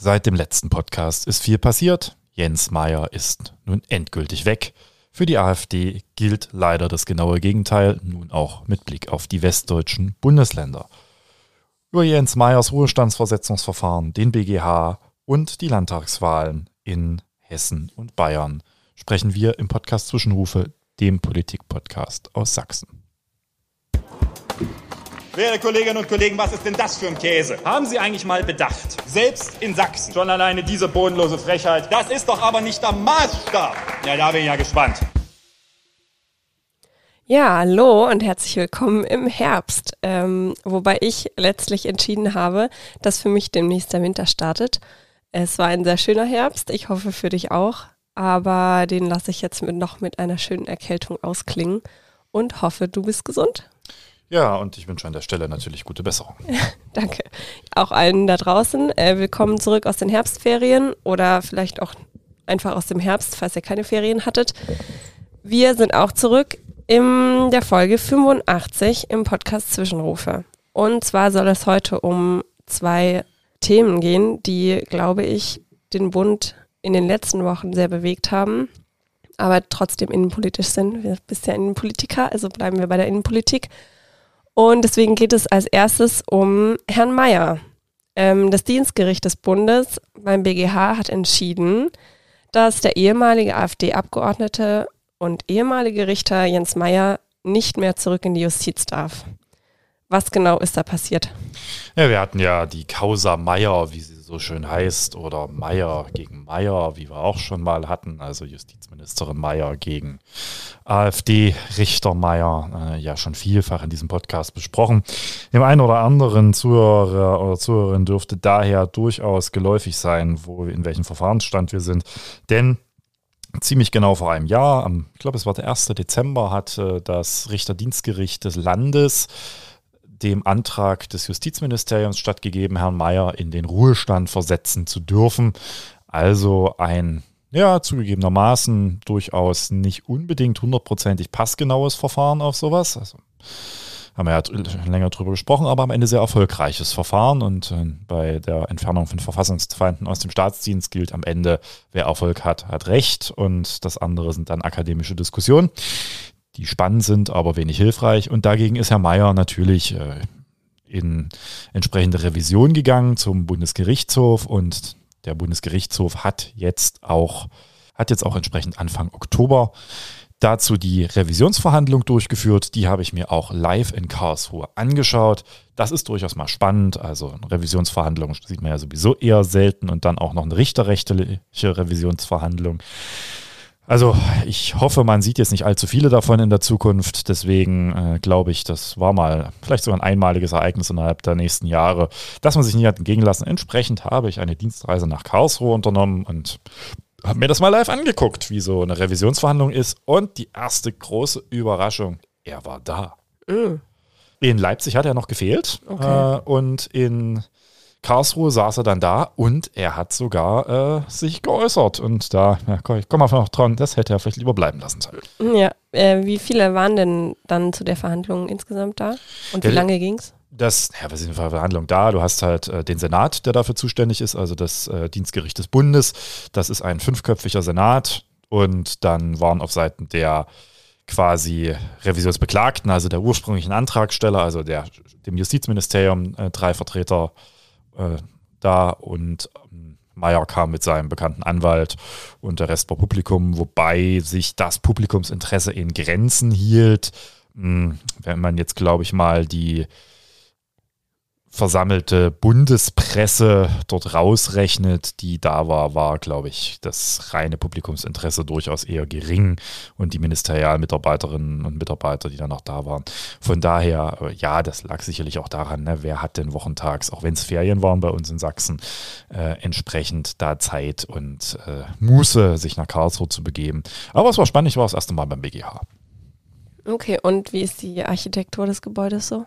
Seit dem letzten Podcast ist viel passiert. Jens Meyer ist nun endgültig weg. Für die AfD gilt leider das genaue Gegenteil, nun auch mit Blick auf die westdeutschen Bundesländer. Über Jens Meyers Ruhestandsversetzungsverfahren, den BGH und die Landtagswahlen in Hessen und Bayern sprechen wir im Podcast Zwischenrufe, dem Politik-Podcast aus Sachsen. Werte Kolleginnen und Kollegen, was ist denn das für ein Käse? Haben Sie eigentlich mal bedacht? Selbst in Sachsen. Schon alleine diese bodenlose Frechheit. Das ist doch aber nicht der Maßstab. Ja, da bin ich ja gespannt. Ja, hallo und herzlich willkommen im Herbst. Ähm, wobei ich letztlich entschieden habe, dass für mich demnächst der Winter startet. Es war ein sehr schöner Herbst. Ich hoffe für dich auch. Aber den lasse ich jetzt mit, noch mit einer schönen Erkältung ausklingen und hoffe, du bist gesund. Ja, und ich wünsche an der Stelle natürlich gute Besserung. Danke. Auch allen da draußen. Äh, willkommen zurück aus den Herbstferien oder vielleicht auch einfach aus dem Herbst, falls ihr keine Ferien hattet. Wir sind auch zurück in der Folge 85 im Podcast Zwischenrufe. Und zwar soll es heute um zwei Themen gehen, die, glaube ich, den Bund in den letzten Wochen sehr bewegt haben, aber trotzdem innenpolitisch sind. Wir sind ja Innenpolitiker, also bleiben wir bei der Innenpolitik. Und deswegen geht es als erstes um Herrn Mayer. Ähm, das Dienstgericht des Bundes beim BGH hat entschieden, dass der ehemalige AfD-Abgeordnete und ehemalige Richter Jens Mayer nicht mehr zurück in die Justiz darf. Was genau ist da passiert? Ja, wir hatten ja die Causa Mayer, wie sie so schön heißt, oder Mayer gegen Mayer, wie wir auch schon mal hatten, also Justizministerin Mayer gegen AfD-Richter Mayer, äh, ja schon vielfach in diesem Podcast besprochen. Dem einen oder anderen Zuhörer oder Zuhörerin dürfte daher durchaus geläufig sein, wo in welchem Verfahrensstand wir sind, denn ziemlich genau vor einem Jahr, ich glaube es war der 1. Dezember, hat äh, das Richterdienstgericht des Landes dem Antrag des Justizministeriums stattgegeben, Herrn Mayer in den Ruhestand versetzen zu dürfen. Also ein, ja, zugegebenermaßen durchaus nicht unbedingt hundertprozentig passgenaues Verfahren auf sowas. Also haben wir ja länger drüber gesprochen, aber am Ende sehr erfolgreiches Verfahren. Und äh, bei der Entfernung von Verfassungsfeinden aus dem Staatsdienst gilt am Ende, wer Erfolg hat, hat Recht. Und das andere sind dann akademische Diskussionen die spannend sind, aber wenig hilfreich. Und dagegen ist Herr Mayer natürlich äh, in entsprechende Revision gegangen zum Bundesgerichtshof und der Bundesgerichtshof hat jetzt auch, hat jetzt auch entsprechend Anfang Oktober dazu die Revisionsverhandlung durchgeführt. Die habe ich mir auch live in Karlsruhe angeschaut. Das ist durchaus mal spannend. Also eine Revisionsverhandlung sieht man ja sowieso eher selten und dann auch noch eine richterrechtliche Revisionsverhandlung. Also ich hoffe, man sieht jetzt nicht allzu viele davon in der Zukunft. Deswegen äh, glaube ich, das war mal vielleicht sogar ein einmaliges Ereignis innerhalb der nächsten Jahre, dass man sich nie hat entgegen lassen. Entsprechend habe ich eine Dienstreise nach Karlsruhe unternommen und habe mir das mal live angeguckt, wie so eine Revisionsverhandlung ist. Und die erste große Überraschung, er war da. Mhm. In Leipzig hat er noch gefehlt okay. äh, und in Karlsruhe saß er dann da und er hat sogar äh, sich geäußert. Und da, ja, komm, ich komme einfach noch dran, das hätte er vielleicht lieber bleiben lassen sollen. Ja, äh, wie viele waren denn dann zu der Verhandlung insgesamt da? Und wie ja, lange ging es? Das, ja, was ist in der Verhandlung da? Du hast halt äh, den Senat, der dafür zuständig ist, also das äh, Dienstgericht des Bundes. Das ist ein fünfköpfiger Senat. Und dann waren auf Seiten der quasi Revisionsbeklagten, also der ursprünglichen Antragsteller, also der, dem Justizministerium, äh, drei Vertreter äh, da und ähm, Meyer kam mit seinem bekannten Anwalt und der Rest war Publikum, wobei sich das Publikumsinteresse in Grenzen hielt. Hm, wenn man jetzt, glaube ich, mal die versammelte Bundespresse dort rausrechnet, die da war, war, glaube ich, das reine Publikumsinteresse durchaus eher gering und die Ministerialmitarbeiterinnen und Mitarbeiter, die dann noch da waren. Von daher, äh, ja, das lag sicherlich auch daran, ne, wer hat denn wochentags, auch wenn es Ferien waren bei uns in Sachsen, äh, entsprechend da Zeit und äh, Muße, sich nach Karlsruhe zu begeben. Aber es war spannend, ich war das erste Mal beim BGH. Okay, und wie ist die Architektur des Gebäudes so?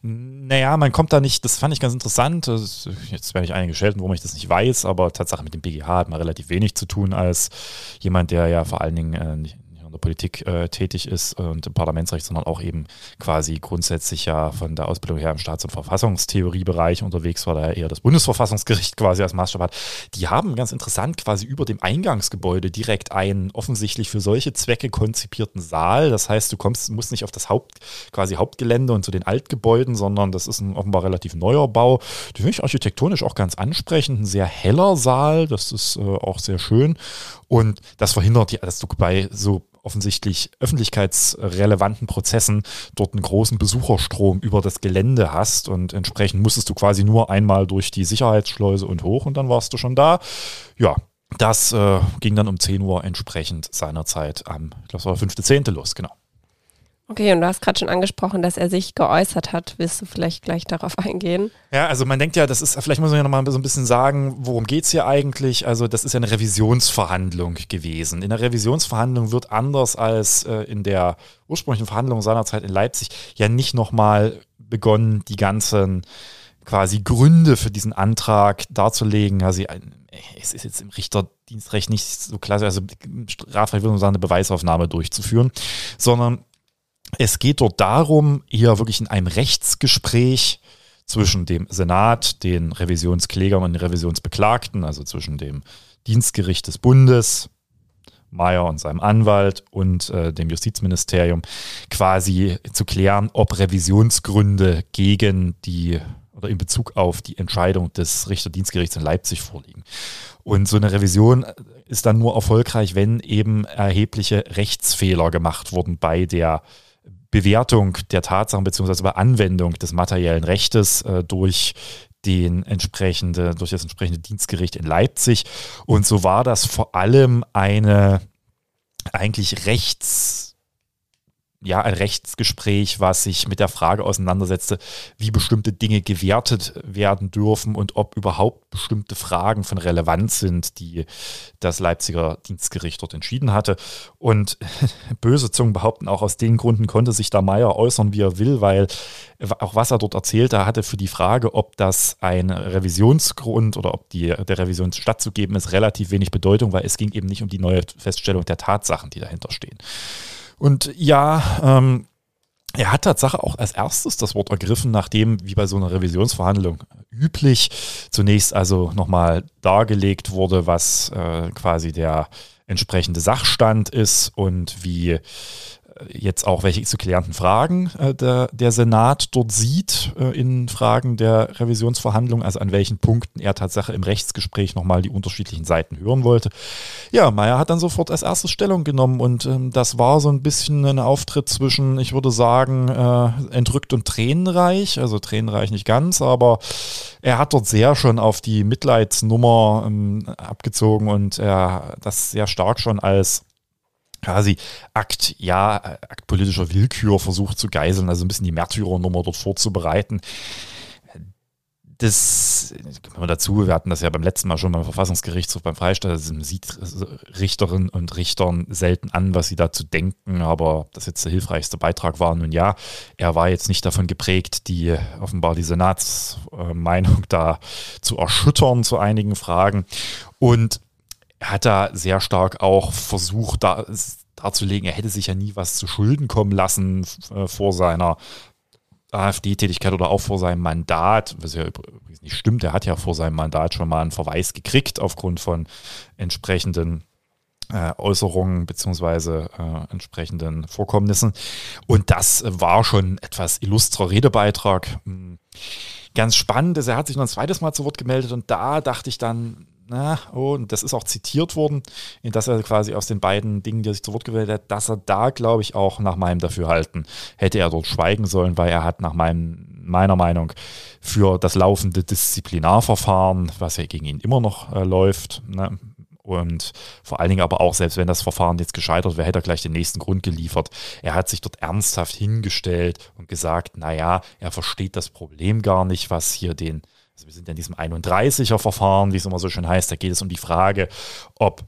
Naja, man kommt da nicht, das fand ich ganz interessant. Jetzt werde ich einige schelten, warum ich das nicht weiß, aber Tatsache mit dem BGH hat man relativ wenig zu tun als jemand, der ja vor allen Dingen äh, in der Politik äh, tätig ist und im Parlamentsrecht, sondern auch eben quasi grundsätzlich ja von der Ausbildung her im Staats- und Verfassungstheoriebereich unterwegs war, da er eher das Bundesverfassungsgericht quasi als Maßstab hat. Die haben ganz interessant quasi über dem Eingangsgebäude direkt einen offensichtlich für solche Zwecke konzipierten Saal. Das heißt, du kommst, musst nicht auf das Haupt, quasi Hauptgelände und zu den Altgebäuden, sondern das ist ein offenbar relativ neuer Bau. Die finde ich architektonisch auch ganz ansprechend. Ein sehr heller Saal, das ist äh, auch sehr schön. Und das verhindert, ja, dass du bei so offensichtlich öffentlichkeitsrelevanten Prozessen dort einen großen Besucherstrom über das Gelände hast und entsprechend musstest du quasi nur einmal durch die Sicherheitsschleuse und hoch und dann warst du schon da. Ja, das äh, ging dann um 10 Uhr entsprechend seinerzeit am, ich glaube, es war der 5.10. los, genau. Okay, und du hast gerade schon angesprochen, dass er sich geäußert hat. Willst du vielleicht gleich darauf eingehen? Ja, also man denkt ja, das ist, vielleicht muss man ja nochmal so ein bisschen sagen, worum geht es hier eigentlich? Also das ist ja eine Revisionsverhandlung gewesen. In der Revisionsverhandlung wird anders als äh, in der ursprünglichen Verhandlung seinerzeit in Leipzig ja nicht nochmal begonnen, die ganzen quasi Gründe für diesen Antrag darzulegen. Also es ist jetzt im Richterdienstrecht nicht so klasse, also Strafrecht würde man sagen, eine Beweisaufnahme durchzuführen, sondern es geht dort darum, hier wirklich in einem Rechtsgespräch zwischen dem Senat, den Revisionsklägern und den Revisionsbeklagten, also zwischen dem Dienstgericht des Bundes, Mayer und seinem Anwalt und äh, dem Justizministerium quasi zu klären, ob Revisionsgründe gegen die oder in Bezug auf die Entscheidung des Richterdienstgerichts in Leipzig vorliegen. Und so eine Revision ist dann nur erfolgreich, wenn eben erhebliche Rechtsfehler gemacht wurden bei der Bewertung der Tatsachen beziehungsweise bei Anwendung des materiellen Rechtes äh, durch den entsprechende, durch das entsprechende Dienstgericht in Leipzig. Und so war das vor allem eine eigentlich rechts ja, ein Rechtsgespräch, was sich mit der Frage auseinandersetzte, wie bestimmte Dinge gewertet werden dürfen und ob überhaupt bestimmte Fragen von Relevanz sind, die das Leipziger Dienstgericht dort entschieden hatte. Und böse Zungen behaupten, auch aus den Gründen konnte sich da Meier äußern, wie er will, weil auch was er dort erzählte, hatte für die Frage, ob das ein Revisionsgrund oder ob die, der Revision stattzugeben ist, relativ wenig Bedeutung, weil es ging eben nicht um die neue Feststellung der Tatsachen, die dahinter stehen. Und ja, ähm, er hat Tatsache auch als erstes das Wort ergriffen, nachdem, wie bei so einer Revisionsverhandlung üblich, zunächst also nochmal dargelegt wurde, was äh, quasi der entsprechende Sachstand ist und wie jetzt auch welche zu klärenden Fragen äh, der, der Senat dort sieht äh, in Fragen der Revisionsverhandlungen, also an welchen Punkten er tatsächlich im Rechtsgespräch nochmal die unterschiedlichen Seiten hören wollte. Ja, Meyer hat dann sofort als erstes Stellung genommen und ähm, das war so ein bisschen ein Auftritt zwischen, ich würde sagen, äh, entrückt und tränenreich, also tränenreich nicht ganz, aber er hat dort sehr schon auf die Mitleidsnummer ähm, abgezogen und er das sehr stark schon als quasi Akt, ja, Akt politischer Willkür versucht zu geiseln, also ein bisschen die Märtyrernummer dort vorzubereiten. Das kommen wir dazu, wir hatten das ja beim letzten Mal schon beim Verfassungsgerichtshof, beim Freistaat, also sieht Richterinnen und Richtern selten an, was sie dazu denken, aber das jetzt der hilfreichste Beitrag war. Nun ja, er war jetzt nicht davon geprägt, die offenbar die Senatsmeinung da zu erschüttern zu einigen Fragen. Und er hat da sehr stark auch versucht, da, darzulegen, er hätte sich ja nie was zu Schulden kommen lassen äh, vor seiner AfD-Tätigkeit oder auch vor seinem Mandat, was ja übrigens nicht stimmt, er hat ja vor seinem Mandat schon mal einen Verweis gekriegt aufgrund von entsprechenden äh, Äußerungen beziehungsweise äh, entsprechenden Vorkommnissen. Und das war schon etwas illustrer Redebeitrag. Hm. Ganz spannend ist, er hat sich noch ein zweites Mal zu Wort gemeldet und da dachte ich dann, na, oh, und das ist auch zitiert worden, in dass er quasi aus den beiden Dingen, die er sich zu Wort gewählt hat, dass er da, glaube ich, auch nach meinem Dafürhalten hätte er dort schweigen sollen, weil er hat nach meinem, meiner Meinung für das laufende Disziplinarverfahren, was ja gegen ihn immer noch äh, läuft, ne, und vor allen Dingen aber auch, selbst wenn das Verfahren jetzt gescheitert wäre, hätte er gleich den nächsten Grund geliefert. Er hat sich dort ernsthaft hingestellt und gesagt, naja, er versteht das Problem gar nicht, was hier den also wir sind in diesem 31er Verfahren, wie es immer so schön heißt, da geht es um die Frage, ob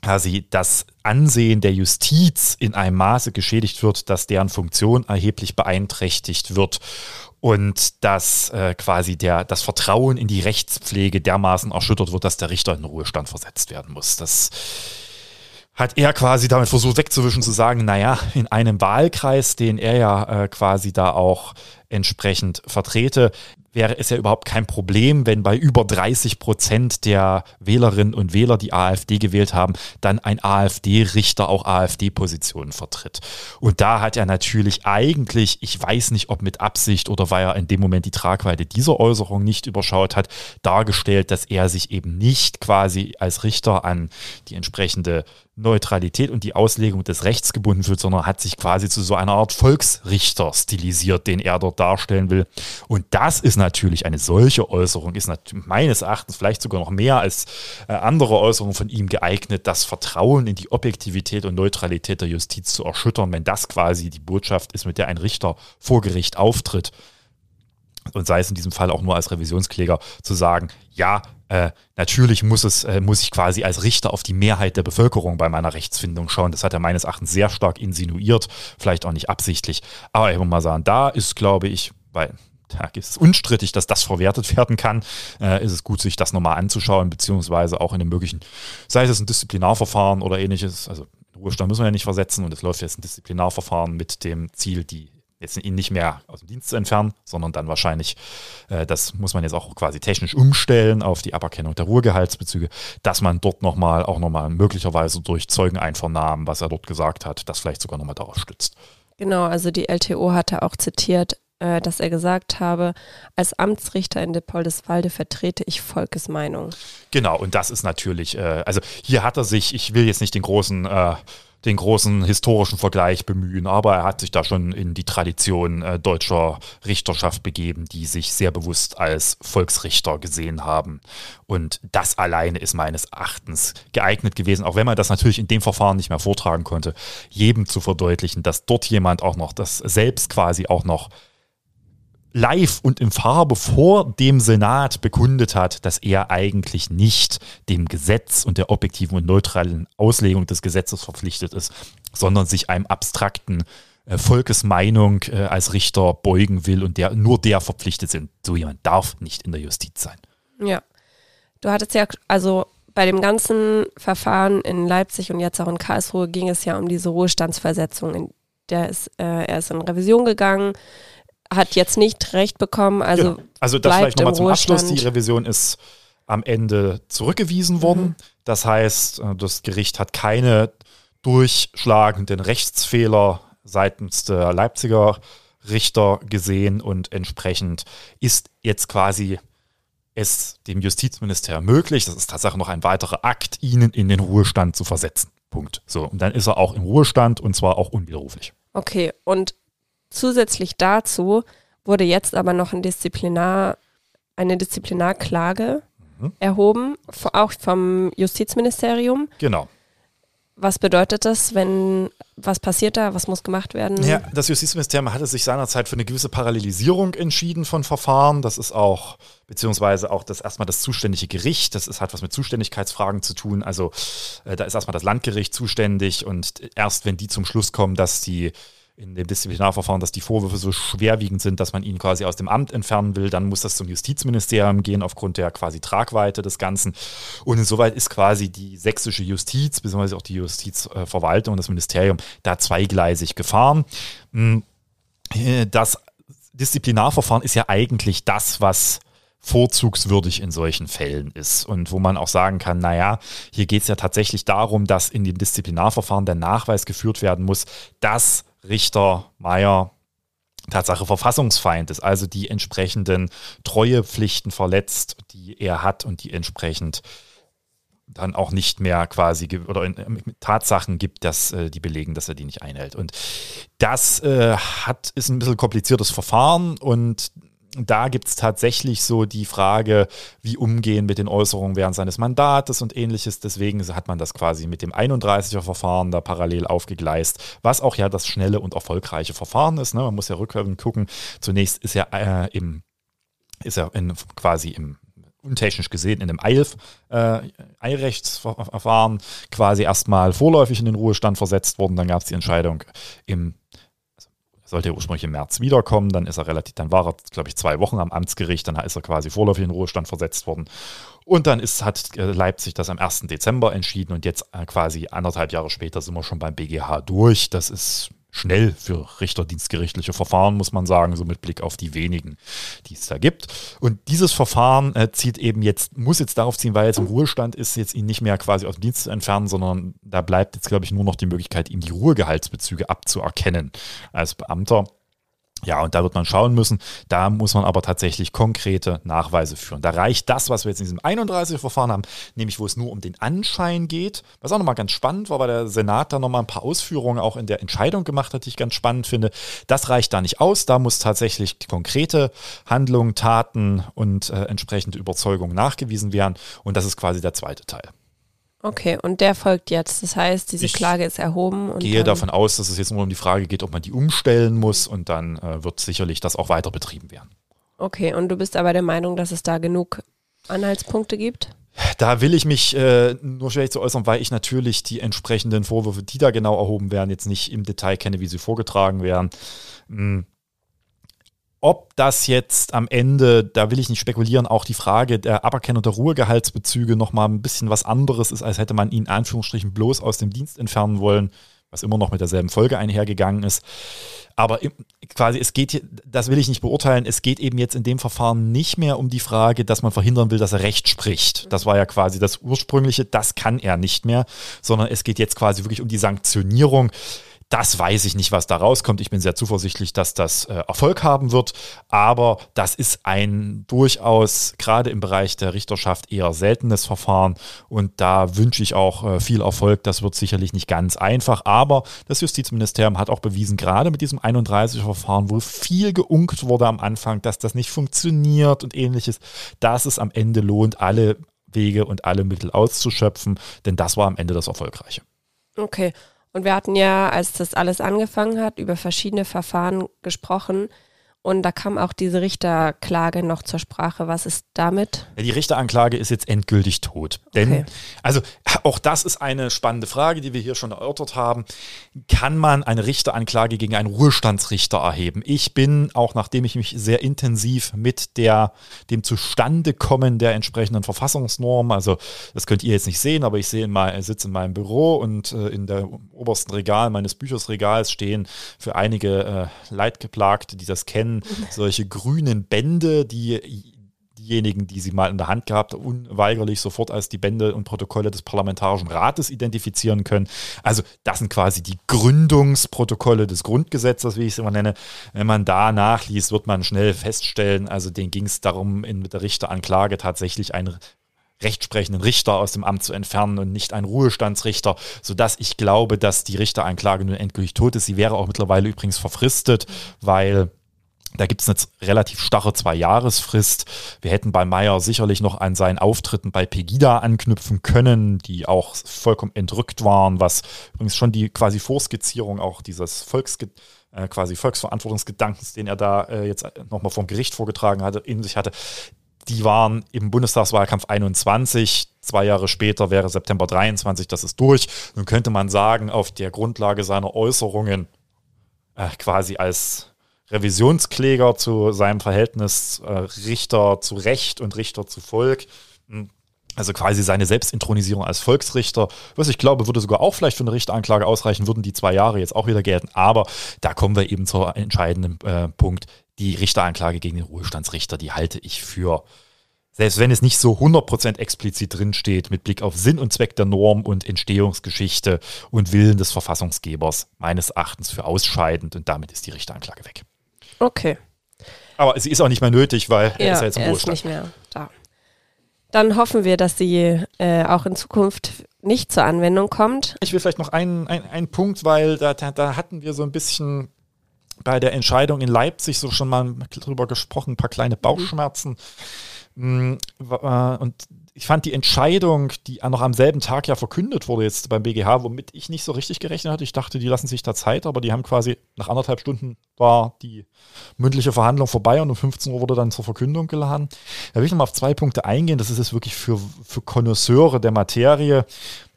quasi das Ansehen der Justiz in einem Maße geschädigt wird, dass deren Funktion erheblich beeinträchtigt wird und dass äh, quasi der, das Vertrauen in die Rechtspflege dermaßen erschüttert wird, dass der Richter in den Ruhestand versetzt werden muss. Das hat er quasi damit versucht wegzuwischen, zu sagen, naja, in einem Wahlkreis, den er ja äh, quasi da auch entsprechend vertrete, wäre es ja überhaupt kein Problem, wenn bei über 30 Prozent der Wählerinnen und Wähler, die AfD gewählt haben, dann ein AfD-Richter auch AfD-Positionen vertritt. Und da hat er natürlich eigentlich, ich weiß nicht, ob mit Absicht oder weil er in dem Moment die Tragweite dieser Äußerung nicht überschaut hat, dargestellt, dass er sich eben nicht quasi als Richter an die entsprechende Neutralität und die Auslegung des Rechts gebunden wird, sondern hat sich quasi zu so einer Art Volksrichter stilisiert, den er dort darstellen will. Und das ist natürlich eine solche Äußerung, ist meines Erachtens vielleicht sogar noch mehr als äh, andere Äußerungen von ihm geeignet, das Vertrauen in die Objektivität und Neutralität der Justiz zu erschüttern, wenn das quasi die Botschaft ist, mit der ein Richter vor Gericht auftritt und sei es in diesem Fall auch nur als Revisionskläger zu sagen, ja, äh, natürlich muss es, äh, muss ich quasi als Richter auf die Mehrheit der Bevölkerung bei meiner Rechtsfindung schauen. Das hat er meines Erachtens sehr stark insinuiert, vielleicht auch nicht absichtlich. Aber ich muss mal sagen, da ist, glaube ich, weil da ist es unstrittig, dass das verwertet werden kann, äh, ist es gut, sich das nochmal anzuschauen, beziehungsweise auch in einem möglichen, sei es ein Disziplinarverfahren oder ähnliches, also Ruhestand müssen wir ja nicht versetzen und es läuft jetzt ein Disziplinarverfahren mit dem Ziel, die jetzt ihn nicht mehr aus dem Dienst zu entfernen, sondern dann wahrscheinlich, äh, das muss man jetzt auch quasi technisch umstellen auf die Aberkennung der Ruhegehaltsbezüge, dass man dort nochmal, auch nochmal möglicherweise durch Zeugeneinvernahmen, was er dort gesagt hat, das vielleicht sogar nochmal darauf stützt. Genau, also die LTO hatte auch zitiert, äh, dass er gesagt habe, als Amtsrichter in Depoldeswalde vertrete ich Volkesmeinung. Genau, und das ist natürlich, äh, also hier hat er sich, ich will jetzt nicht den großen den großen historischen Vergleich bemühen, aber er hat sich da schon in die Tradition äh, deutscher Richterschaft begeben, die sich sehr bewusst als Volksrichter gesehen haben. Und das alleine ist meines Erachtens geeignet gewesen, auch wenn man das natürlich in dem Verfahren nicht mehr vortragen konnte, jedem zu verdeutlichen, dass dort jemand auch noch das selbst quasi auch noch live und in Farbe vor dem Senat bekundet hat, dass er eigentlich nicht dem Gesetz und der objektiven und neutralen Auslegung des Gesetzes verpflichtet ist, sondern sich einem abstrakten äh, Volkesmeinung äh, als Richter beugen will und der nur der verpflichtet sind. So jemand darf nicht in der Justiz sein. Ja. Du hattest ja, also bei dem ganzen Verfahren in Leipzig und jetzt auch in Karlsruhe ging es ja um diese Ruhestandsversetzung. Der ist, äh, er ist in Revision gegangen hat jetzt nicht recht bekommen. Also, genau. also das vielleicht nochmal zum Abschluss. Die Revision ist am Ende zurückgewiesen worden. Mhm. Das heißt, äh, das Gericht hat keine durchschlagenden Rechtsfehler seitens der Leipziger Richter gesehen und entsprechend ist jetzt quasi es dem Justizministerium möglich, das ist tatsächlich noch ein weiterer Akt, ihn in den Ruhestand zu versetzen. Punkt. So, und dann ist er auch im Ruhestand und zwar auch unwiderruflich. Okay, und Zusätzlich dazu wurde jetzt aber noch ein Disziplinar, eine Disziplinarklage mhm. erhoben, auch vom Justizministerium. Genau. Was bedeutet das, wenn, was passiert da, was muss gemacht werden? Ja, das Justizministerium hatte sich seinerzeit für eine gewisse Parallelisierung entschieden von Verfahren. Das ist auch, beziehungsweise auch das erstmal das zuständige Gericht, das ist, hat was mit Zuständigkeitsfragen zu tun. Also äh, da ist erstmal das Landgericht zuständig und erst wenn die zum Schluss kommen, dass die in dem Disziplinarverfahren, dass die Vorwürfe so schwerwiegend sind, dass man ihn quasi aus dem Amt entfernen will, dann muss das zum Justizministerium gehen aufgrund der quasi Tragweite des Ganzen. Und insoweit ist quasi die sächsische Justiz, beziehungsweise auch die Justizverwaltung und das Ministerium da zweigleisig gefahren. Hm, das Disziplinarverfahren ist ja eigentlich das, was vorzugswürdig in solchen Fällen ist und wo man auch sagen kann, naja, hier geht es ja tatsächlich darum, dass in den Disziplinarverfahren der Nachweis geführt werden muss, dass Richter Meier Tatsache verfassungsfeind ist, also die entsprechenden Treuepflichten verletzt, die er hat und die entsprechend dann auch nicht mehr quasi oder in Tatsachen gibt, dass äh, die belegen, dass er die nicht einhält. Und das äh, hat, ist ein bisschen kompliziertes Verfahren und da gibt es tatsächlich so die Frage, wie umgehen mit den Äußerungen während seines Mandates und ähnliches. Deswegen hat man das quasi mit dem 31er Verfahren da parallel aufgegleist, was auch ja das schnelle und erfolgreiche Verfahren ist. Ne? Man muss ja rückwärts gucken. Zunächst ist er äh, im, ist er in, quasi im untechnisch gesehen in einem Eilf, äh, Eilrechtsverfahren quasi erstmal vorläufig in den Ruhestand versetzt worden. Dann gab es die Entscheidung im sollte er ursprünglich im März wiederkommen, dann ist er relativ, dann war er, glaube ich, zwei Wochen am Amtsgericht, dann ist er quasi vorläufig in Ruhestand versetzt worden. Und dann ist, hat äh, Leipzig das am 1. Dezember entschieden und jetzt äh, quasi anderthalb Jahre später sind wir schon beim BGH durch. Das ist schnell für richterdienstgerichtliche Verfahren, muss man sagen, so mit Blick auf die wenigen, die es da gibt. Und dieses Verfahren äh, zieht eben jetzt, muss jetzt darauf ziehen, weil er jetzt im Ruhestand ist, jetzt ihn nicht mehr quasi aus dem Dienst zu entfernen, sondern da bleibt jetzt, glaube ich, nur noch die Möglichkeit, ihm die Ruhegehaltsbezüge abzuerkennen als Beamter. Ja, und da wird man schauen müssen. Da muss man aber tatsächlich konkrete Nachweise führen. Da reicht das, was wir jetzt in diesem 31-Verfahren haben, nämlich wo es nur um den Anschein geht. Was auch nochmal ganz spannend war, weil der Senat da nochmal ein paar Ausführungen auch in der Entscheidung gemacht hat, die ich ganz spannend finde. Das reicht da nicht aus. Da muss tatsächlich konkrete Handlungen, Taten und äh, entsprechende Überzeugung nachgewiesen werden. Und das ist quasi der zweite Teil. Okay, und der folgt jetzt. Das heißt, diese Ich Klage ist erhoben. Und gehe davon aus, dass es jetzt nur um die Frage geht, ob man die umstellen muss und dann äh, wird sicherlich das auch weiter betrieben werden. Okay, und du bist aber der Meinung, dass es da genug Anhaltspunkte gibt? Da will ich mich äh, nur schlecht zu äußern, weil ich natürlich die entsprechenden Vorwürfe, die da genau erhoben werden, jetzt nicht im Detail kenne, wie sie vorgetragen werden. Hm. Ob das jetzt am Ende, da will ich nicht spekulieren, auch die Frage der Aberkennung der Ruhegehaltsbezüge nochmal ein bisschen was anderes ist, als hätte man ihn in Anführungsstrichen bloß aus dem Dienst entfernen wollen, was immer noch mit derselben Folge einhergegangen ist. Aber quasi, es geht, das will ich nicht beurteilen, es geht eben jetzt in dem Verfahren nicht mehr um die Frage, dass man verhindern will, dass er Recht spricht. Das war ja quasi das ursprüngliche, das kann er nicht mehr, sondern es geht jetzt quasi wirklich um die Sanktionierung. Das weiß ich nicht, was da rauskommt. Ich bin sehr zuversichtlich, dass das äh, Erfolg haben wird. Aber das ist ein durchaus gerade im Bereich der Richterschaft eher seltenes Verfahren. Und da wünsche ich auch äh, viel Erfolg. Das wird sicherlich nicht ganz einfach. Aber das Justizministerium hat auch bewiesen, gerade mit diesem 31-Verfahren, wo viel geunkt wurde am Anfang, dass das nicht funktioniert und ähnliches, dass es am Ende lohnt, alle Wege und alle Mittel auszuschöpfen. Denn das war am Ende das Erfolgreiche. Okay. Und wir hatten ja, als das alles angefangen hat, über verschiedene Verfahren gesprochen. Und da kam auch diese Richterklage noch zur Sprache. Was ist damit? Ja, die Richteranklage ist jetzt endgültig tot. Denn, Okay. also auch das ist eine spannende Frage, die wir hier schon erörtert haben. Kann man eine Richteranklage gegen einen Ruhestandsrichter erheben? Ich bin, auch nachdem ich mich sehr intensiv mit der, dem Zustandekommen der entsprechenden Verfassungsnorm, also das könnt ihr jetzt nicht sehen, aber ich sehe mein, sitze in meinem Büro und äh, in der obersten Regal meines Büchersregals stehen für einige äh, Leidgeplagte, die das kennen, solche grünen Bände, die diejenigen, die sie mal in der Hand gehabt unweigerlich sofort als die Bände und Protokolle des Parlamentarischen Rates identifizieren können. Also das sind quasi die Gründungsprotokolle des Grundgesetzes, wie ich es immer nenne. Wenn man da nachliest, wird man schnell feststellen, also denen ging es darum, in, mit der Richteranklage tatsächlich einen rechtsprechenden Richter aus dem Amt zu entfernen und nicht einen Ruhestandsrichter, sodass ich glaube, dass die Richteranklage nun endgültig tot ist. Sie wäre auch mittlerweile übrigens verfristet, weil da gibt es eine relativ starre Zwei-Jahresfrist. Wir hätten bei Meyer sicherlich noch an seinen Auftritten bei Pegida anknüpfen können, die auch vollkommen entrückt waren, was übrigens schon die quasi Vorskizzierung auch dieses Volksge äh, quasi Volksverantwortungsgedankens, den er da äh, jetzt nochmal vom Gericht vorgetragen hatte, in sich hatte. Die waren im Bundestagswahlkampf 21. Zwei Jahre später wäre September 23, das ist durch. Nun könnte man sagen, auf der Grundlage seiner Äußerungen äh, quasi als Revisionskläger zu seinem Verhältnis äh, Richter zu Recht und Richter zu Volk. Hm, Also quasi seine Selbstintronisierung als Volksrichter, was ich glaube, würde sogar auch vielleicht für eine Richteranklage ausreichen, würden die zwei Jahre jetzt auch wieder gelten. Aber da kommen wir eben zur entscheidenden äh, Punkt. Die Richteranklage gegen den Ruhestandsrichter, die halte ich für, selbst wenn es nicht so 100% explizit drinsteht, mit Blick auf Sinn und Zweck der Norm und Entstehungsgeschichte und Willen des Verfassungsgebers, meines Erachtens für ausscheidend und damit ist die Richteranklage weg. Okay. Aber sie ist auch nicht mehr nötig, weil er ist ja jetzt im er ist Ruhestand. nicht mehr da. Dann hoffen wir, dass sie äh, auch in Zukunft nicht zur Anwendung kommt. Ich will vielleicht noch einen, einen, einen Punkt, weil da, da, da hatten wir so ein bisschen bei der Entscheidung in Leipzig so schon mal drüber gesprochen, ein paar kleine Bauchschmerzen. Mm, wa- äh, Und ich fand die Entscheidung, die noch am selben Tag ja verkündet wurde jetzt beim BGH, womit ich nicht so richtig gerechnet hatte. Ich dachte, die lassen sich da Zeit, aber die haben quasi nach anderthalb Stunden war die mündliche Verhandlung vorbei und um 15 Uhr wurde dann zur Verkündung geladen. Da will ich nochmal auf zwei Punkte eingehen. Das ist jetzt wirklich für, für Konnoisseure der Materie.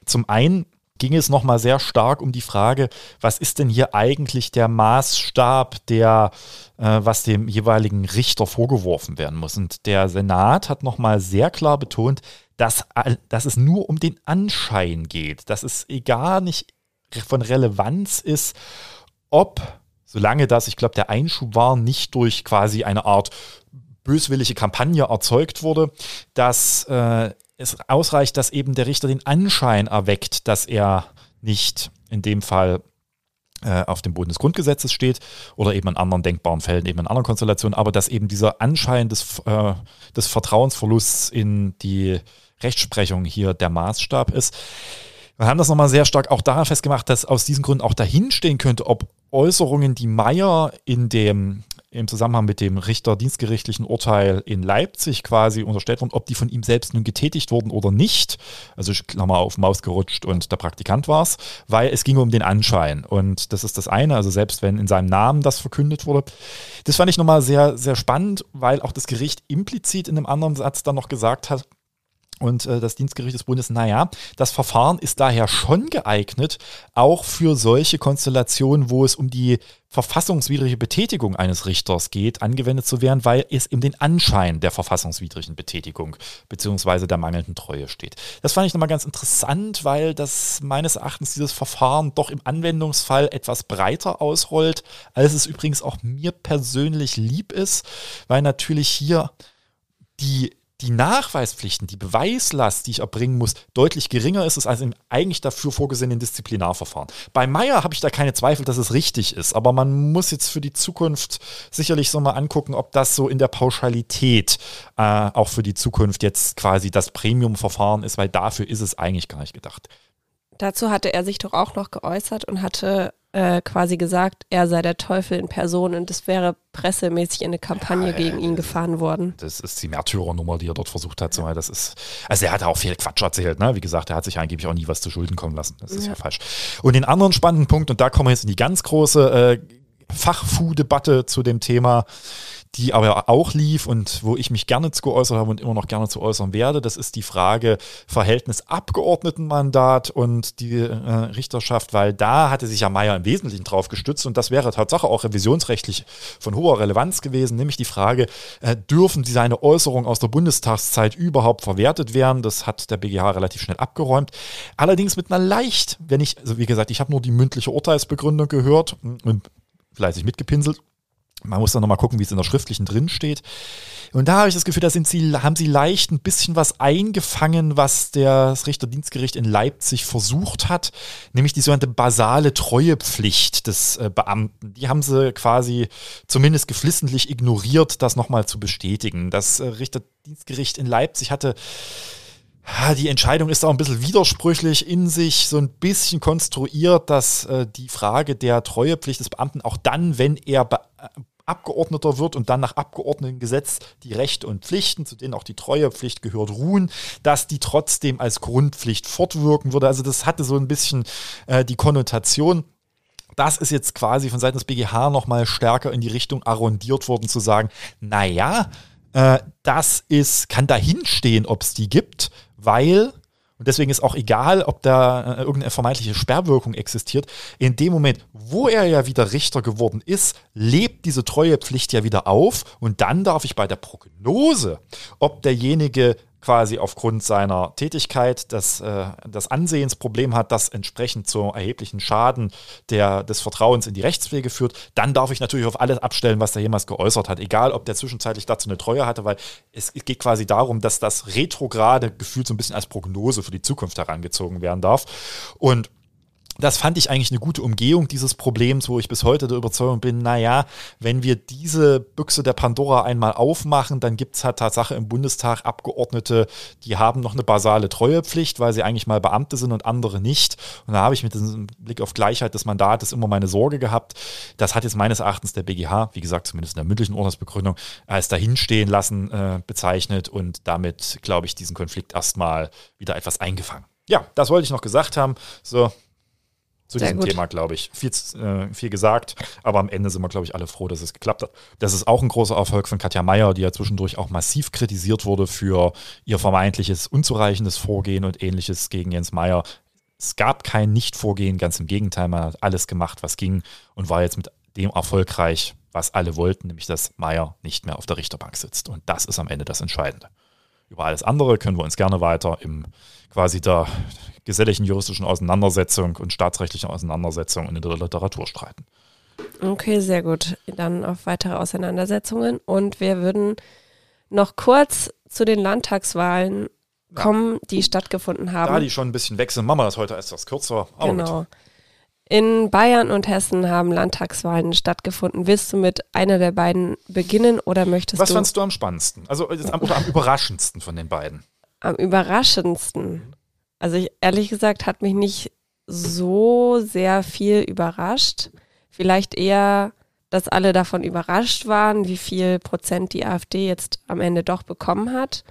Zum einen ging es nochmal sehr stark um die Frage, was ist denn hier eigentlich der Maßstab, der, äh, was dem jeweiligen Richter vorgeworfen werden muss. Und der Senat hat nochmal sehr klar betont, dass, dass es nur um den Anschein geht, dass es egal nicht von Relevanz ist, ob, solange das, ich glaube, der Einschub war, nicht durch quasi eine Art böswillige Kampagne erzeugt wurde, dass äh, es ausreicht, dass eben der Richter den Anschein erweckt, dass er nicht in dem Fall äh, auf dem Boden des Grundgesetzes steht oder eben in anderen denkbaren Fällen, eben in anderen Konstellationen, aber dass eben dieser Anschein des, äh, des Vertrauensverlusts in die Rechtsprechung hier der Maßstab ist. Wir haben das nochmal sehr stark auch daran festgemacht, dass aus diesem Grund auch dahinstehen könnte, ob Äußerungen, die Meyer in dem im Zusammenhang mit dem richterdienstgerichtlichen Urteil in Leipzig quasi unterstellt wurden, ob die von ihm selbst nun getätigt wurden oder nicht. Also ich Klammer auf Maus gerutscht und der Praktikant war es, weil es ging um den Anschein. Und das ist das eine, also selbst wenn in seinem Namen das verkündet wurde. Das fand ich nochmal sehr, sehr spannend, weil auch das Gericht implizit in einem anderen Satz dann noch gesagt hat, und äh, das Dienstgericht des Bundes, naja, das Verfahren ist daher schon geeignet, auch für solche Konstellationen, wo es um die verfassungswidrige Betätigung eines Richters geht, angewendet zu werden, weil es eben den Anschein der verfassungswidrigen Betätigung bzw. der mangelnden Treue steht. Das fand ich nochmal ganz interessant, weil das meines Erachtens dieses Verfahren doch im Anwendungsfall etwas breiter ausrollt, als es übrigens auch mir persönlich lieb ist, weil natürlich hier die die Nachweispflichten, die Beweislast, die ich erbringen muss, deutlich geringer ist als im eigentlich dafür vorgesehenen Disziplinarverfahren. Bei Meyer habe ich da keine Zweifel, dass es richtig ist, aber man muss jetzt für die Zukunft sicherlich so mal angucken, ob das so in der Pauschalität äh, auch für die Zukunft jetzt quasi das Premium-Verfahren ist, weil dafür ist es eigentlich gar nicht gedacht. Dazu hatte er sich doch auch noch geäußert und hatte äh, quasi gesagt, er sei der Teufel in Person und es wäre pressemäßig in eine Kampagne ja, gegen ihn gefahren worden. Das ist die Märtyrernummer, die er dort versucht hat. Das ist, also er hat auch viel Quatsch erzählt. Ne? Wie gesagt, er hat sich angeblich auch nie was zu Schulden kommen lassen. Das ist ja, ja falsch. Und den anderen spannenden Punkt, und da kommen wir jetzt in die ganz große äh, Fachfu-Debatte zu dem Thema, die aber auch lief und wo ich mich gerne zu geäußert habe und immer noch gerne zu äußern werde. Das ist die Frage Verhältnis Abgeordnetenmandat und die äh, Richterschaft, weil da hatte sich ja Meyer im Wesentlichen drauf gestützt und das wäre Tatsache auch revisionsrechtlich von hoher Relevanz gewesen, nämlich die Frage, äh, dürfen seine Äußerungen aus der Bundestagszeit überhaupt verwertet werden? Das hat der BGH relativ schnell abgeräumt. Allerdings mit einer leicht, wenn ich, also wie gesagt, ich habe nur die mündliche Urteilsbegründung gehört und fleißig mitgepinselt man muss dann nochmal gucken, wie es in der schriftlichen drin steht. Und da habe ich das Gefühl, da sind sie, haben sie leicht ein bisschen was eingefangen, was das Richterdienstgericht in Leipzig versucht hat, nämlich die sogenannte basale Treuepflicht des äh, Beamten. Die haben sie quasi zumindest geflissentlich ignoriert, das nochmal zu bestätigen. Das äh, Richterdienstgericht in Leipzig hatte die Entscheidung ist auch ein bisschen widersprüchlich in sich, so ein bisschen konstruiert, dass äh, die Frage der Treuepflicht des Beamten auch dann, wenn er Abgeordneter wird und dann nach Abgeordnetengesetz die Rechte und Pflichten, zu denen auch die Treuepflicht gehört, ruhen, dass die trotzdem als Grundpflicht fortwirken würde. Also das hatte so ein bisschen äh, die Konnotation, das ist jetzt quasi von Seiten des BGH nochmal stärker in die Richtung arrondiert worden, zu sagen, naja, äh, das ist, kann dahinstehen, ob es die gibt, weil und deswegen ist auch egal, ob da äh, irgendeine vermeintliche Sperrwirkung existiert. In dem Moment, wo er ja wieder Richter geworden ist, lebt diese Treuepflicht ja wieder auf. Und dann darf ich bei der Prognose, ob derjenige quasi aufgrund seiner Tätigkeit das, äh, das Ansehensproblem hat, das entsprechend zu erheblichen Schaden der, des Vertrauens in die Rechtspflege führt, dann darf ich natürlich auf alles abstellen, was er jemals geäußert hat, egal ob der zwischenzeitlich dazu eine Treue hatte, weil es geht quasi darum, dass das retrograde Gefühl so ein bisschen als Prognose für die Zukunft herangezogen werden darf. Und das fand ich eigentlich eine gute Umgehung dieses Problems, wo ich bis heute der Überzeugung bin, naja, wenn wir diese Büchse der Pandora einmal aufmachen, dann gibt es halt Tatsache im Bundestag Abgeordnete, die haben noch eine basale Treuepflicht, weil sie eigentlich mal Beamte sind und andere nicht. Und da habe ich mit diesem Blick auf Gleichheit des Mandates immer meine Sorge gehabt. Das hat jetzt meines Erachtens der BGH, wie gesagt, zumindest in der mündlichen Urteilsbegründung, als dahinstehen lassen äh, bezeichnet und damit, glaube ich, diesen Konflikt erstmal wieder etwas eingefangen. Ja, das wollte ich noch gesagt haben. So, zu Sehr diesem gut. Thema, glaube ich. Viel, äh, viel gesagt, aber am Ende sind wir, glaube ich, alle froh, dass es geklappt hat. Das ist auch ein großer Erfolg von Katja Mayer, die ja zwischendurch auch massiv kritisiert wurde für ihr vermeintliches unzureichendes Vorgehen und ähnliches gegen Jens Meyer Es gab kein Nichtvorgehen, ganz im Gegenteil, man hat alles gemacht, was ging und war jetzt mit dem erfolgreich, was alle wollten, nämlich dass Meyer nicht mehr auf der Richterbank sitzt. Und das ist am Ende das Entscheidende. Über alles andere können wir uns gerne weiter im quasi der geselligen juristischen Auseinandersetzung und staatsrechtlichen Auseinandersetzung in der Literatur streiten. Okay, sehr gut. Dann auf weitere Auseinandersetzungen. Und wir würden noch kurz zu den Landtagswahlen kommen, die stattgefunden haben. Da die schon ein bisschen wechseln, machen wir das heute etwas kürzer. Aber genau. Gut. In Bayern und Hessen haben Landtagswahlen stattgefunden. Willst du mit einer der beiden beginnen oder möchtest Was du? Was fandst du am spannendsten? Also am, oder am überraschendsten von den beiden? Am überraschendsten. Also ich, ehrlich gesagt hat mich nicht so sehr viel überrascht. Vielleicht eher, dass alle davon überrascht waren, wie viel Prozent die AfD jetzt am Ende doch bekommen hat.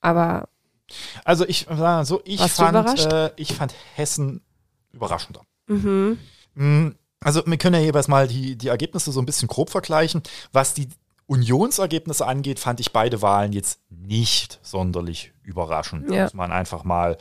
Aber also ich so, ich fand, äh, ich fand Hessen überraschender. Mhm. Mm, also wir können ja jeweils mal die, die Ergebnisse so ein bisschen grob vergleichen. Was die Unionsergebnisse angeht, fand ich beide Wahlen jetzt nicht sonderlich überraschend. Ja. Muss man einfach mal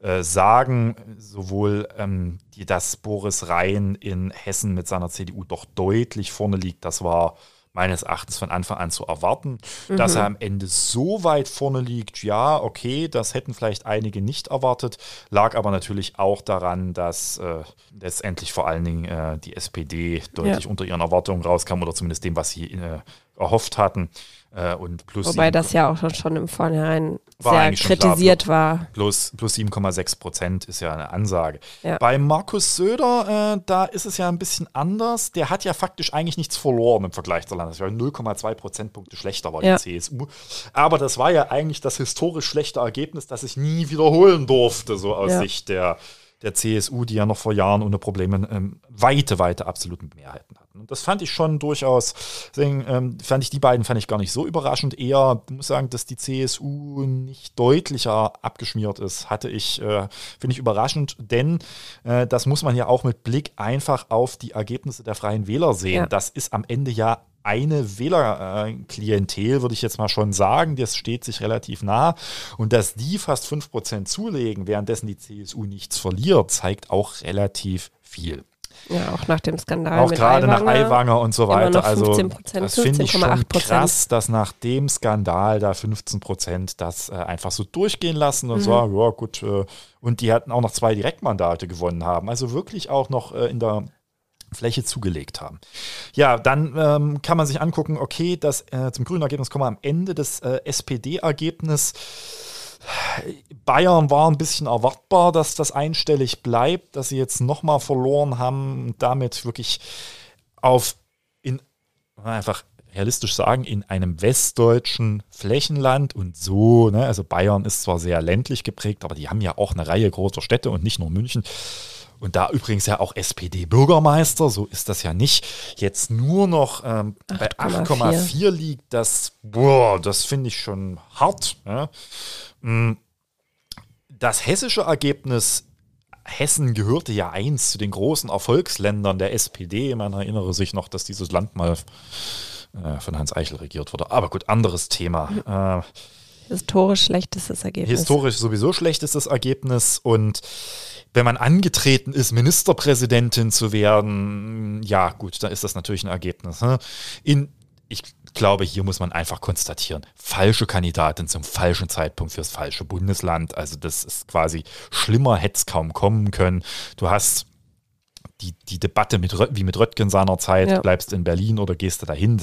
äh, sagen. Sowohl, ähm, die, dass Boris Rhein in Hessen mit seiner CDU doch deutlich vorne liegt, das war meines Erachtens von Anfang an zu erwarten. Mhm. Dass er am Ende so weit vorne liegt, ja, okay, das hätten vielleicht einige nicht erwartet, lag aber natürlich auch daran, dass äh, letztendlich vor allen Dingen äh, die SPD deutlich ja. unter ihren Erwartungen rauskam oder zumindest dem, was sie äh, erhofft hatten. Äh, und plus Wobei das ja auch schon im Vornherein sehr kritisiert klar, war. Plus, plus 7,6 Prozent ist ja eine Ansage. Ja. Bei Markus Söder, äh, da ist es ja ein bisschen anders. Der hat ja faktisch eigentlich nichts verloren im Vergleich zur Landesregierung. 0,2 Prozentpunkte schlechter war ja. die CSU. Aber das war ja eigentlich das historisch schlechte Ergebnis, das ich nie wiederholen durfte, so aus ja. Sicht der der CSU, die ja noch vor Jahren ohne Probleme ähm, weite, weite absoluten Mehrheiten hatten. Und das fand ich schon durchaus, deswegen ähm, fand ich die beiden fand ich gar nicht so überraschend. Eher, muss sagen, dass die CSU nicht deutlicher abgeschmiert ist, hatte ich, äh, finde ich überraschend, denn äh, das muss man ja auch mit Blick einfach auf die Ergebnisse der Freien Wähler sehen. Ja. Das ist am Ende ja eine Wählerklientel, würde ich jetzt mal schon sagen. Das steht sich relativ nah. Und dass die fast 5% zulegen, währenddessen die CSU nichts verliert, zeigt auch relativ viel. Ja, auch nach dem Skandal. Auch gerade nach Aiwanger und so weiter. Also das finde ich schon krass, dass nach dem Skandal da 15 Prozent das äh, einfach so durchgehen lassen und mhm. sagen, ja gut, äh, und die hatten auch noch zwei Direktmandate gewonnen haben. Also wirklich auch noch äh, in der Fläche zugelegt haben. Ja, dann ähm, kann man sich angucken, okay, das, äh, zum grünen Ergebnis kommen wir am Ende des äh, SPD-Ergebnis. Bayern war ein bisschen erwartbar, dass das einstellig bleibt, dass sie jetzt nochmal verloren haben und damit wirklich auf in einfach realistisch sagen, in einem westdeutschen Flächenland und so, ne, also Bayern ist zwar sehr ländlich geprägt, aber die haben ja auch eine Reihe großer Städte und nicht nur München. Und da übrigens ja auch SPD-Bürgermeister, so ist das ja nicht, jetzt nur noch ähm, bei 8,4 liegt, das, boah, das finde ich schon hart. Ja. Mm, das hessische Ergebnis Hessen gehörte ja einst zu den großen Erfolgsländern der SPD. Man erinnere sich noch, dass dieses Land mal äh, von Hans Eichel regiert wurde. Aber gut, anderes Thema. Äh, historisch schlechtestes Ergebnis. Historisch sowieso schlechtestes Ergebnis. Und wenn man angetreten ist, Ministerpräsidentin zu werden, ja gut, dann ist das natürlich ein Ergebnis. Ne? In, ich glaube, hier muss man einfach konstatieren, falsche Kandidatin zum falschen Zeitpunkt fürs falsche Bundesland. Also das ist quasi schlimmer, hätte es kaum kommen können. Du hast die, die Debatte mit, wie mit Röttgen seiner Zeit, ja. bleibst in Berlin oder gehst du dahin?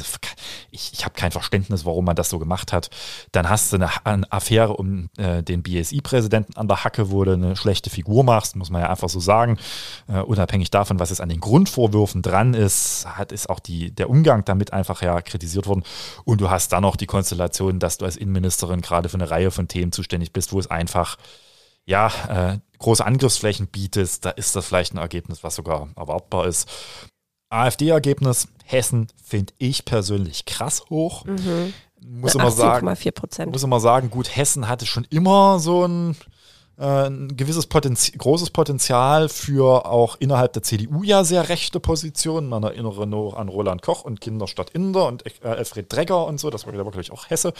Ich, ich habe kein Verständnis, warum man das so gemacht hat. Dann hast du eine, eine Affäre um äh, den BSI-Präsidenten an der Hacke, wo du eine schlechte Figur machst, muss man ja einfach so sagen. Äh, unabhängig davon, was es an den Grundvorwürfen dran ist, hat ist auch die, der Umgang damit einfach ja kritisiert worden. Und du hast dann noch die Konstellation, dass du als Innenministerin gerade für eine Reihe von Themen zuständig bist, wo es einfach ja, äh, große Angriffsflächen bietest, da ist das vielleicht ein Ergebnis, was sogar erwartbar ist. AfD-Ergebnis Hessen finde ich persönlich krass hoch. Mhm. Muss, immer sagen, muss immer sagen, gut, Hessen hatte schon immer so ein ein gewisses Potenzial, großes Potenzial für auch innerhalb der CDU ja sehr rechte Positionen. Man erinnere nur an Roland Koch und Kinder statt Inder und äh, Alfred Dregger und so, das war glaube ich auch Hesse.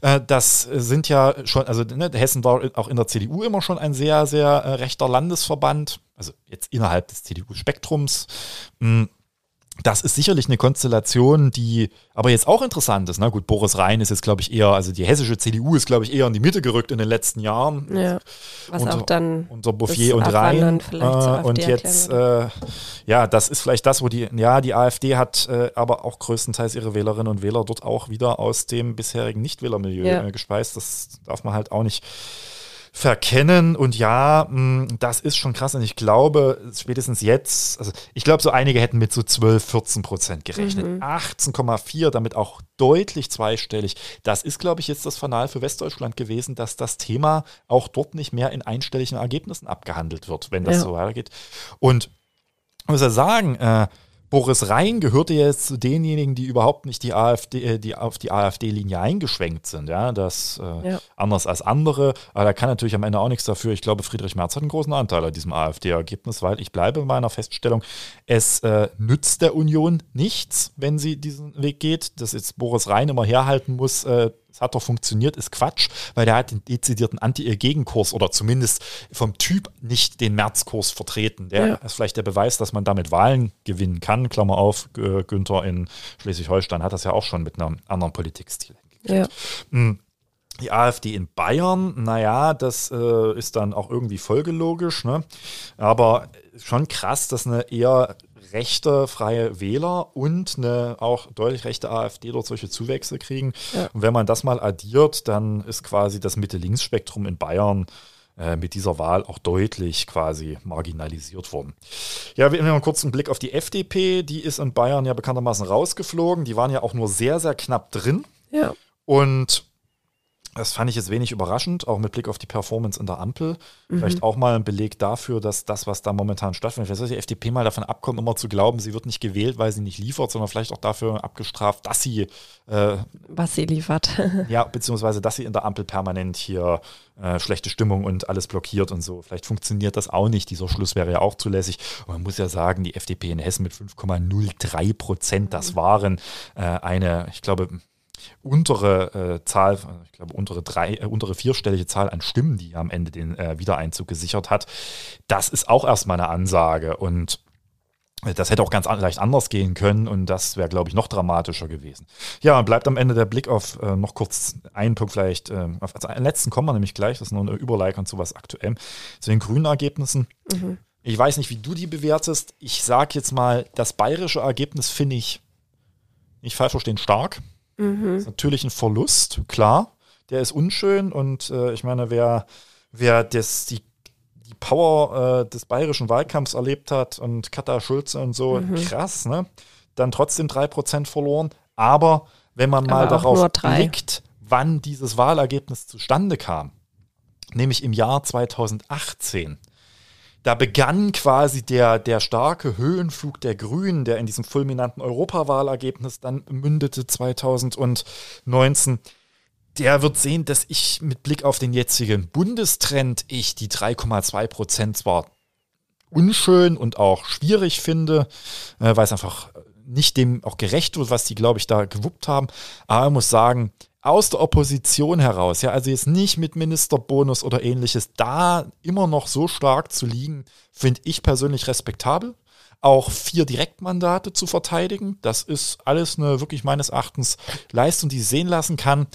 Äh, das sind ja schon, also ne, Hessen war auch in der CDU immer schon ein sehr, sehr äh, rechter Landesverband, also jetzt innerhalb des CDU-Spektrums. Das ist sicherlich eine Konstellation, die aber jetzt auch interessant ist. Na gut, Boris Rhein ist jetzt, glaube ich, eher, also die hessische CDU ist, glaube ich, eher in die Mitte gerückt in den letzten Jahren. Ja, was unter, auch dann unter Bouffier und Rhein. Äh, und jetzt, äh, ja, das ist vielleicht das, wo die, ja, die AfD hat äh, aber auch größtenteils ihre Wählerinnen und Wähler dort auch wieder aus dem bisherigen Nichtwählermilieu ja. Äh, gespeist. Das darf man halt auch nicht verkennen. Und ja, mh, das ist schon krass. Und ich glaube, spätestens jetzt, also ich glaube, so einige hätten mit so 12, 14 Prozent gerechnet. Mhm. 18,4, damit auch deutlich zweistellig. Das ist, glaube ich, jetzt das Fanal für Westdeutschland gewesen, dass das Thema auch dort nicht mehr in einstelligen Ergebnissen abgehandelt wird, wenn das ja. so weitergeht. Und ich muss ja sagen, äh, Boris Rhein gehörte jetzt zu denjenigen, die überhaupt nicht die AfD, äh, die auf die AfD-Linie eingeschwenkt sind. Ja, das äh, ja. anders als andere. Aber da kann natürlich am Ende auch nichts dafür. Ich glaube, Friedrich Merz hat einen großen Anteil an diesem AfD-Ergebnis, weil ich bleibe bei meiner Feststellung, es äh, nützt der Union nichts, wenn sie diesen Weg geht. Dass jetzt Boris Rhein immer herhalten muss, äh, es hat doch funktioniert, ist Quatsch, weil der hat den dezidierten Anti-Gegenkurs oder zumindest vom Typ nicht den Märzkurs vertreten. Der ja. ist vielleicht der Beweis, dass man damit Wahlen gewinnen kann. Klammer auf, Günther in Schleswig-Holstein hat das ja auch schon mit einem anderen Politikstil hingekriegt. Ja. Hm. Die AfD in Bayern, naja, das äh, ist dann auch irgendwie folgelogisch, ne? aber schon krass, dass eine eher rechte freie Wähler und eine auch deutlich rechte AfD dort solche Zuwächse kriegen. Ja. Und wenn man das mal addiert, dann ist quasi das Mitte-Links-Spektrum in Bayern äh, mit dieser Wahl auch deutlich quasi marginalisiert worden. Ja, wir haben einen kurzen Blick auf die FDP. Die ist in Bayern ja bekanntermaßen rausgeflogen. Die waren ja auch nur sehr, sehr knapp drin. Ja. Und das fand ich jetzt wenig überraschend, auch mit Blick auf die Performance in der Ampel. Mhm. Vielleicht auch mal ein Beleg dafür, dass das, was da momentan stattfindet, vielleicht soll die FDP mal davon abkommen, immer zu glauben, sie wird nicht gewählt, weil sie nicht liefert, sondern vielleicht auch dafür abgestraft, dass sie. Äh, was sie liefert. ja, beziehungsweise, dass sie in der Ampel permanent hier äh, schlechte Stimmung und alles blockiert und so. Vielleicht funktioniert das auch nicht. Dieser Schluss wäre ja auch zulässig. Und man muss ja sagen, die FDP in Hessen mit 5,03 Prozent, das mhm. waren äh, eine, ich glaube, untere äh, Zahl, ich glaube untere drei, äh, untere vierstellige Zahl an Stimmen, die am Ende den äh, Wiedereinzug gesichert hat. Das ist auch erstmal eine Ansage und das hätte auch ganz an, leicht anders gehen können und das wäre, glaube ich, noch dramatischer gewesen. Ja, bleibt am Ende der Blick auf äh, noch kurz einen Punkt vielleicht, äh, auf also einen letzten kommen wir nämlich gleich, das ist noch eine Überleitung zu was aktuell, zu den grünen Ergebnissen. Mhm. Ich weiß nicht, wie du die bewertest. Ich sage jetzt mal, das bayerische Ergebnis finde ich, nicht falsch verstehen, stark. Mhm. ist natürlich ein Verlust, klar. Der ist unschön und äh, ich meine, wer, wer das, die, die Power äh, des bayerischen Wahlkampfs erlebt hat und Katha Schulze und so, mhm. krass, ne? Dann trotzdem 3% verloren. Aber wenn man mal darauf blickt, wann dieses Wahlergebnis zustande kam, nämlich im Jahr 2018, da begann quasi der, der starke Höhenflug der Grünen, der in diesem fulminanten Europawahlergebnis dann mündete 2019. Der wird sehen, dass ich mit Blick auf den jetzigen Bundestrend ich die 3,2 Prozent zwar unschön und auch schwierig finde, äh, weil es einfach nicht dem auch gerecht wird, was die, glaube ich, da gewuppt haben. Aber ich muss sagen, aus der Opposition heraus, ja, also jetzt nicht mit Ministerbonus oder ähnliches, da immer noch so stark zu liegen, finde ich persönlich respektabel. Auch vier Direktmandate zu verteidigen, das ist alles eine wirklich meines Erachtens Leistung, die sie sehen lassen kann.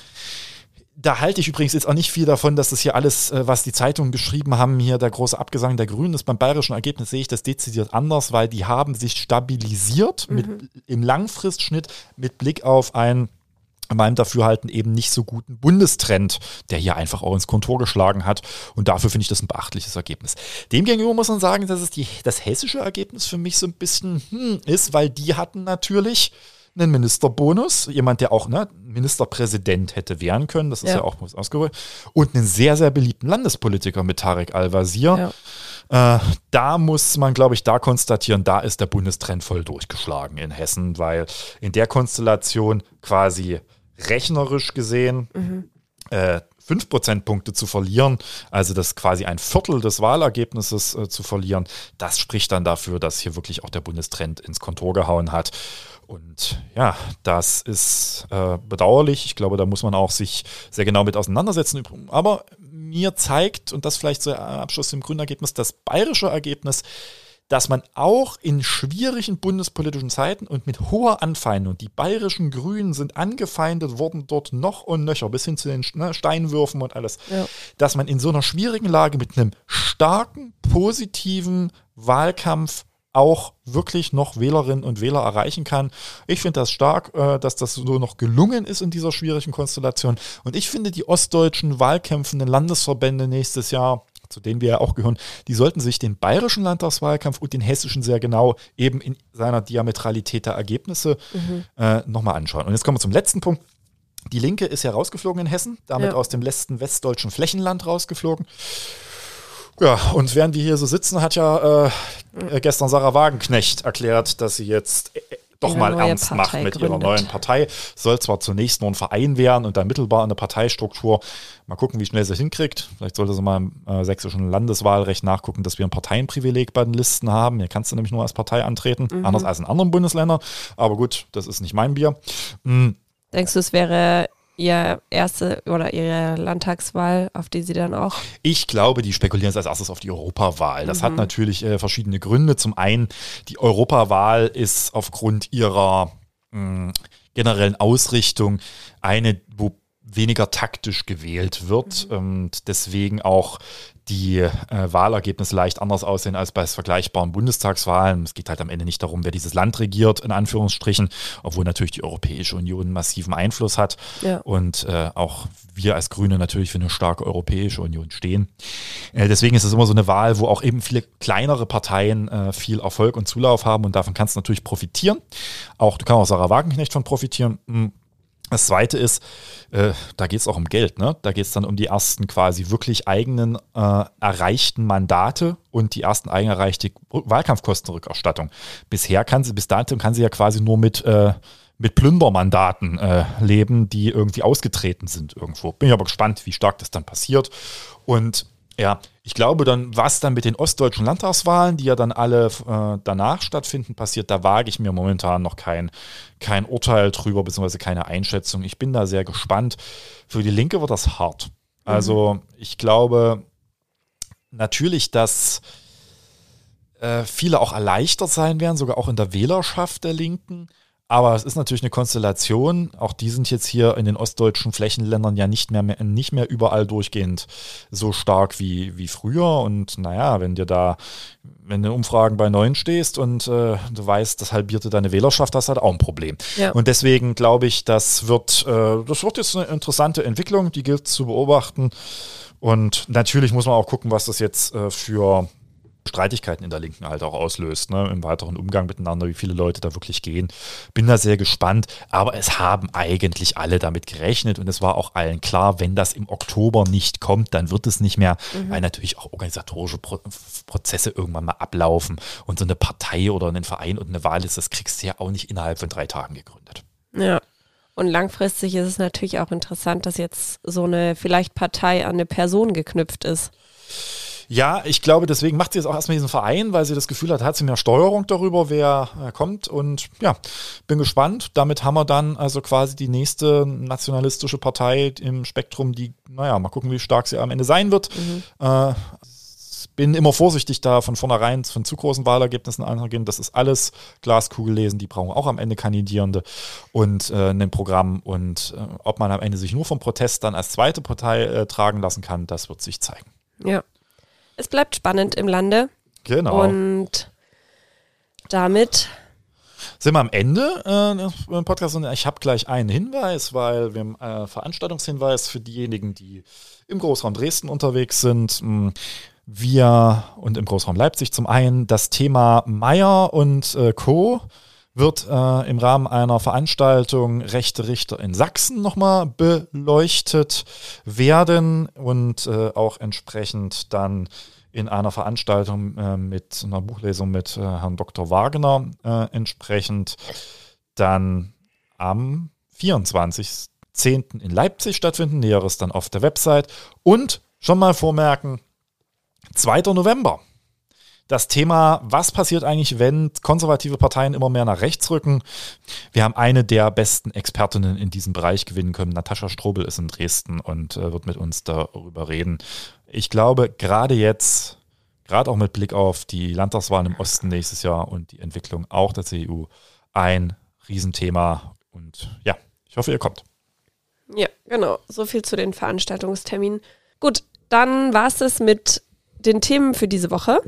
Da halte ich übrigens jetzt auch nicht viel davon, dass das hier alles, äh, was die Zeitungen geschrieben haben, hier der große Abgesang der Grünen ist. Beim bayerischen Ergebnis sehe ich das dezidiert anders, weil die haben sich stabilisiert mhm. mit, im Langfristschnitt mit Blick auf ein in meinem Dafürhalten eben nicht so guten Bundestrend, der hier einfach auch ins Kontor geschlagen hat. Und dafür finde ich das ein beachtliches Ergebnis. Demgegenüber muss man sagen, dass es die, das hessische Ergebnis für mich so ein bisschen hm, ist, weil die hatten natürlich einen Ministerbonus, jemand, der auch ne, Ministerpräsident hätte werden können, das ist ja, ja auch ausgerollt, und einen sehr, sehr beliebten Landespolitiker mit Tarek Al-Wazir. Ja. Äh, da muss man, glaube ich, da konstatieren, da ist der Bundestrend voll durchgeschlagen in Hessen, weil in der Konstellation quasi rechnerisch gesehen mhm. äh, fünf Prozentpunkte zu verlieren, also das quasi ein Viertel des Wahlergebnisses äh, zu verlieren, das spricht dann dafür, dass hier wirklich auch der Bundestrend ins Kontor gehauen hat. Und ja, das ist äh, bedauerlich. Ich glaube, da muss man auch sich sehr genau mit auseinandersetzen. Aber mir zeigt, und das vielleicht so Abschluss im Grünergebnis, das bayerische Ergebnis, dass man auch in schwierigen bundespolitischen Zeiten und mit hoher Anfeindung, die bayerischen Grünen sind angefeindet worden dort noch und nöcher, bis hin zu den ne, Steinwürfen und alles, ja. dass man in so einer schwierigen Lage mit einem starken, positiven Wahlkampf auch wirklich noch Wählerinnen und Wähler erreichen kann. Ich finde das stark, äh, dass das so noch gelungen ist in dieser schwierigen Konstellation. Und ich finde, die ostdeutschen wahlkämpfenden Landesverbände nächstes Jahr zu denen wir ja auch gehören, die sollten sich den bayerischen Landtagswahlkampf und den hessischen sehr genau eben in seiner Diametralität der Ergebnisse mhm. äh, nochmal anschauen. Und jetzt kommen wir zum letzten Punkt. Die Linke ist ja rausgeflogen in Hessen, damit ja. aus dem letzten westdeutschen Flächenland rausgeflogen. Ja, und während wir hier so sitzen, hat ja äh, äh gestern Sarah Wagenknecht erklärt, dass sie jetzt äh, doch mal ernst Partei macht mit gründet. ihrer neuen Partei. Soll zwar zunächst nur ein Verein werden und dann mittelbar eine Parteistruktur. Mal gucken, wie schnell sie hinkriegt. Vielleicht sollte sie mal im äh, sächsischen Landeswahlrecht nachgucken, dass wir ein Parteienprivileg bei den Listen haben. Hier kannst du nämlich nur als Partei antreten, mhm. anders als in anderen Bundesländern. Aber gut, das ist nicht mein Bier. Mhm. Denkst du, es wäre ihr erste oder ihre Landtagswahl, auf die sie dann auch? Ich glaube, die spekulieren als erstes auf die Europawahl. Das mhm. hat natürlich äh, verschiedene Gründe. Zum einen, die Europawahl ist aufgrund ihrer mh, generellen Ausrichtung eine, wo weniger taktisch gewählt wird mhm. und deswegen auch die äh, Wahlergebnisse leicht anders aussehen als bei vergleichbaren Bundestagswahlen. Es geht halt am Ende nicht darum, wer dieses Land regiert, in Anführungsstrichen, obwohl natürlich die Europäische Union massiven Einfluss hat ja. und äh, auch wir als Grüne natürlich für eine starke Europäische Union stehen. Äh, deswegen ist es immer so eine Wahl, wo auch eben viele kleinere Parteien äh, viel Erfolg und Zulauf haben und davon kannst du natürlich profitieren. Auch du kannst auch Sarah Wagenknecht von profitieren. Hm das zweite ist, äh, da geht es auch um Geld. Ne? Da geht es dann um die ersten quasi wirklich eigenen äh, erreichten Mandate und die ersten eigen erreichte Wahlkampfkostenrückerstattung. Bisher kann sie, bis dato kann sie ja quasi nur mit, äh, mit Plündermandaten äh, leben, die irgendwie ausgetreten sind irgendwo. Bin ich aber gespannt, wie stark das dann passiert. Und ja, ich glaube dann, was dann mit den ostdeutschen Landtagswahlen, die ja dann alle äh, danach stattfinden, passiert, da wage ich mir momentan noch kein, kein Urteil drüber, beziehungsweise keine Einschätzung. Ich bin da sehr gespannt. Für die Linke wird das hart. Also mhm. ich glaube natürlich, dass äh, viele auch erleichtert sein werden, sogar auch in der Wählerschaft der Linken. Aber es ist natürlich eine Konstellation. Auch die sind jetzt hier in den ostdeutschen Flächenländern ja nicht mehr, nicht mehr überall durchgehend so stark wie, wie früher. Und naja, wenn dir da, wenn du in Umfragen bei neun stehst und äh, du weißt, das halbierte deine Wählerschaft, hast du halt auch ein Problem. Ja. Und deswegen glaube ich, das wird, äh, das wird jetzt eine interessante Entwicklung, die gilt zu beobachten. Und natürlich muss man auch gucken, was das jetzt äh, für Streitigkeiten in der Linken halt auch auslöst, ne, im weiteren Umgang miteinander, wie viele Leute da wirklich gehen. Bin da sehr gespannt, aber es haben eigentlich alle damit gerechnet und es war auch allen klar, wenn das im Oktober nicht kommt, dann wird es nicht mehr, mhm. weil natürlich auch organisatorische Pro Prozesse irgendwann mal ablaufen und so eine Partei oder einen Verein und eine Wahl ist, das kriegst du ja auch nicht innerhalb von drei Tagen gegründet. Ja. Und langfristig ist es natürlich auch interessant, dass jetzt so eine vielleicht Partei an eine Person geknüpft ist. Ja, ich glaube, deswegen macht sie jetzt auch erstmal diesen Verein, weil sie das Gefühl hat, hat sie mehr Steuerung darüber, wer äh, kommt. Und ja, bin gespannt. Damit haben wir dann also quasi die nächste nationalistische Partei im Spektrum, die, naja, mal gucken, wie stark sie am Ende sein wird. Mhm. Äh, bin immer vorsichtig da von vornherein von zu großen Wahlergebnissen anzugehen. Das ist alles Glaskugel lesen. Die brauchen auch am Ende Kandidierende und äh, ein Programm. Und äh, ob man am Ende sich nur vom Protest dann als zweite Partei äh, tragen lassen kann, das wird sich zeigen. Ja, es bleibt spannend im Lande. Genau. Und damit sind wir am Ende äh, im Podcast und ich habe gleich einen Hinweis, weil wir haben äh, Veranstaltungshinweis für diejenigen, die im Großraum Dresden unterwegs sind. Hm, wir und im Großraum Leipzig zum einen das Thema Meier und äh, Co wird äh, im Rahmen einer Veranstaltung Rechte Richter in Sachsen nochmal beleuchtet werden und äh, auch entsprechend dann in einer Veranstaltung äh, mit einer Buchlesung mit äh, Herrn Dr. Wagner äh, entsprechend dann am 24. 10. in Leipzig stattfinden. Näheres dann auf der Website. Und schon mal vormerken, 2. November. Das Thema, was passiert eigentlich, wenn konservative Parteien immer mehr nach rechts rücken? Wir haben eine der besten Expertinnen in diesem Bereich gewinnen können. Natascha Strobel ist in Dresden und äh, wird mit uns darüber reden. Ich glaube, gerade jetzt, gerade auch mit Blick auf die Landtagswahlen im Osten nächstes Jahr und die Entwicklung auch der CDU, ein Riesenthema. Und ja, ich hoffe, ihr kommt. Ja, genau. So viel zu den Veranstaltungsterminen. Gut, dann war es es mit den Themen für diese Woche.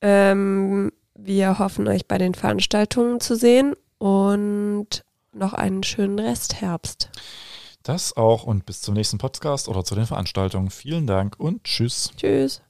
Ähm, wir hoffen, euch bei den Veranstaltungen zu sehen und noch einen schönen Restherbst. Das auch und bis zum nächsten Podcast oder zu den Veranstaltungen. Vielen Dank und tschüss. Tschüss.